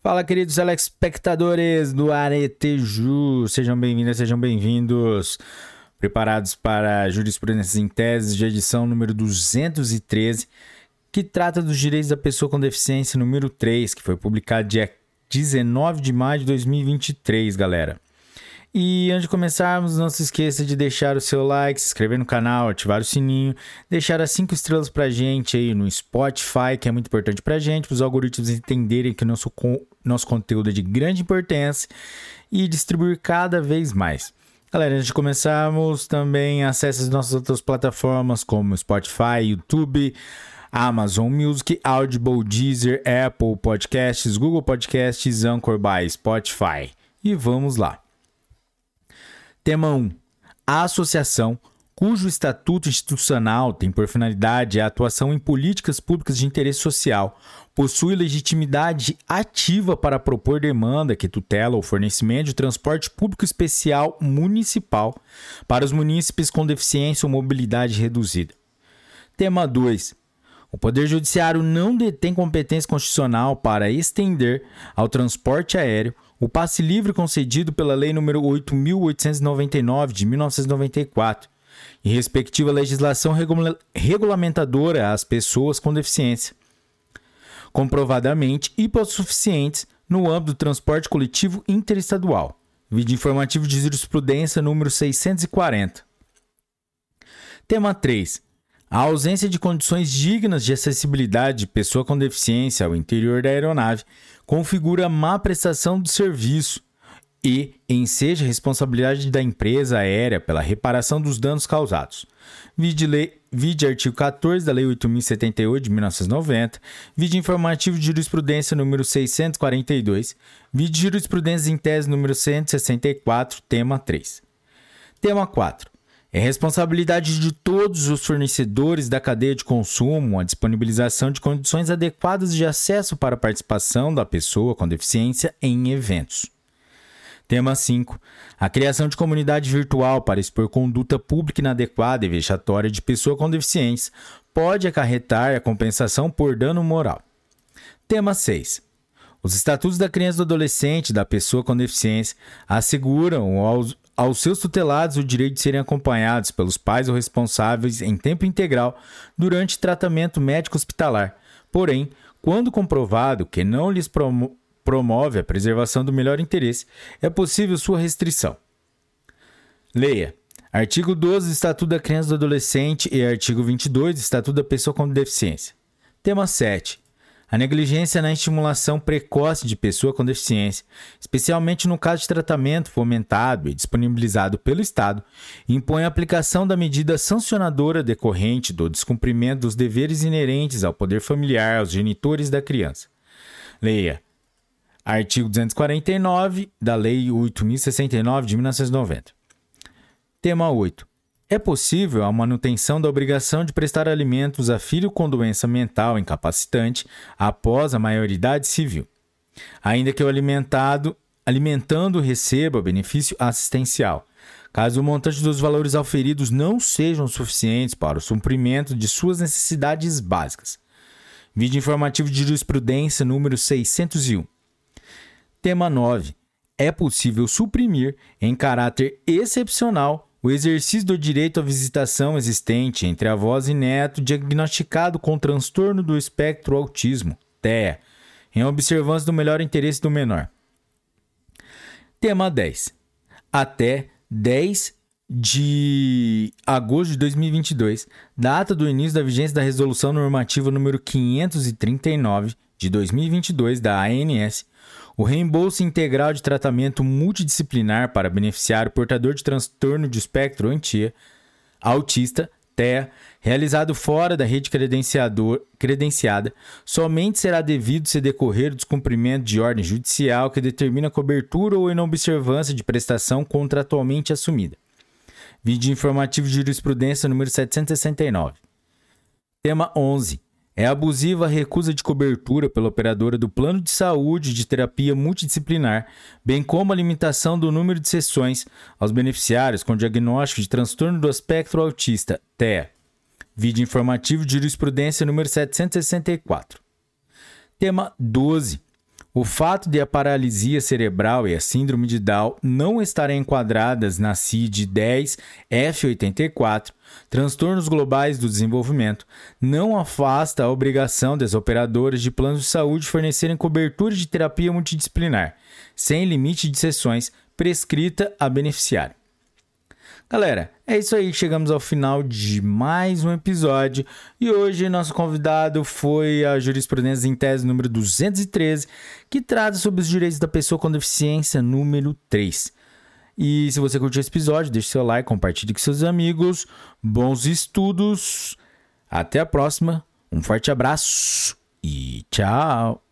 Fala, queridos telespectadores do Areteju, sejam bem-vindas, sejam bem-vindos. Preparados para Jurisprudência em Teses de edição número 213, que trata dos direitos da pessoa com deficiência número 3, que foi publicado dia 19 de maio de 2023, galera. E antes de começarmos, não se esqueça de deixar o seu like, se inscrever no canal, ativar o sininho, deixar as 5 estrelas pra gente aí no Spotify, que é muito importante pra gente, para os algoritmos entenderem que o nosso, nosso conteúdo é de grande importância e distribuir cada vez mais. Galera, antes de começarmos, também acesse as nossas outras plataformas como Spotify, YouTube, Amazon Music, Audible, Deezer, Apple Podcasts, Google Podcasts, Anchor by Spotify. E vamos lá. Tema 1. A associação, cujo estatuto institucional tem por finalidade a atuação em políticas públicas de interesse social, possui legitimidade ativa para propor demanda que tutela o fornecimento de transporte público especial municipal para os munícipes com deficiência ou mobilidade reduzida. Tema 2. O Poder Judiciário não detém competência constitucional para estender ao transporte aéreo o passe livre concedido pela Lei nº 8.899 de 1994 e respectiva legislação regula regulamentadora às pessoas com deficiência, comprovadamente hipossuficientes no âmbito do transporte coletivo interestadual. Vídeo informativo de jurisprudência número 640. Tema 3. A ausência de condições dignas de acessibilidade de pessoa com deficiência ao interior da aeronave configura má prestação do serviço e enseja responsabilidade da empresa aérea pela reparação dos danos causados. Vide, lei, vide artigo 14 da Lei 8.078 de 1990, vide informativo de jurisprudência número 642, vide jurisprudência em tese número 164, tema 3. Tema 4. É responsabilidade de todos os fornecedores da cadeia de consumo a disponibilização de condições adequadas de acesso para a participação da pessoa com deficiência em eventos. Tema 5. A criação de comunidade virtual para expor conduta pública inadequada e vexatória de pessoa com deficiência pode acarretar a compensação por dano moral. Tema 6. Os estatutos da criança e do adolescente da pessoa com deficiência asseguram aos, aos seus tutelados o direito de serem acompanhados pelos pais ou responsáveis em tempo integral durante tratamento médico hospitalar. Porém, quando comprovado que não lhes promo promove a preservação do melhor interesse, é possível sua restrição. Leia. Artigo 12 do Estatuto da Criança e do Adolescente e artigo 22 do Estatuto da Pessoa com Deficiência. Tema 7. A negligência na estimulação precoce de pessoa com deficiência, especialmente no caso de tratamento fomentado e disponibilizado pelo Estado, impõe a aplicação da medida sancionadora decorrente do descumprimento dos deveres inerentes ao poder familiar aos genitores da criança. Leia. Artigo 249 da Lei 8069 de 1990. Tema 8. É possível a manutenção da obrigação de prestar alimentos a filho com doença mental incapacitante após a maioridade civil, ainda que o alimentado alimentando receba benefício assistencial, caso o montante dos valores auferidos não sejam suficientes para o suprimento de suas necessidades básicas. Vídeo informativo de jurisprudência número 601. Tema 9. É possível suprimir, em caráter excepcional, o exercício do direito à visitação existente entre avós e neto diagnosticado com transtorno do espectro autismo, TEA, em observância do melhor interesse do menor. Tema 10. Até 10 de agosto de 2022, data do início da vigência da Resolução Normativa número 539 de 2022 da ANS, o reembolso integral de tratamento multidisciplinar para beneficiário portador de transtorno de espectro antia, autista, TEA, realizado fora da rede credenciada, somente será devido se decorrer o descumprimento de ordem judicial que determina cobertura ou inobservância de prestação contratualmente assumida. Vídeo informativo de jurisprudência número 769. Tema 11 é abusiva a recusa de cobertura pela operadora do plano de saúde de terapia multidisciplinar, bem como a limitação do número de sessões aos beneficiários com diagnóstico de transtorno do espectro autista, TEA. Vídeo informativo de jurisprudência número 764. Tema 12. O fato de a paralisia cerebral e a síndrome de Down não estarem enquadradas na CID-10 F84, transtornos globais do desenvolvimento, não afasta a obrigação das operadoras de planos de saúde fornecerem cobertura de terapia multidisciplinar, sem limite de sessões, prescrita a beneficiário. Galera, é isso aí, chegamos ao final de mais um episódio e hoje nosso convidado foi a jurisprudência em tese número 213, que trata sobre os direitos da pessoa com deficiência número 3. E se você curtiu esse episódio, deixe seu like, compartilhe com seus amigos. Bons estudos. Até a próxima. Um forte abraço e tchau.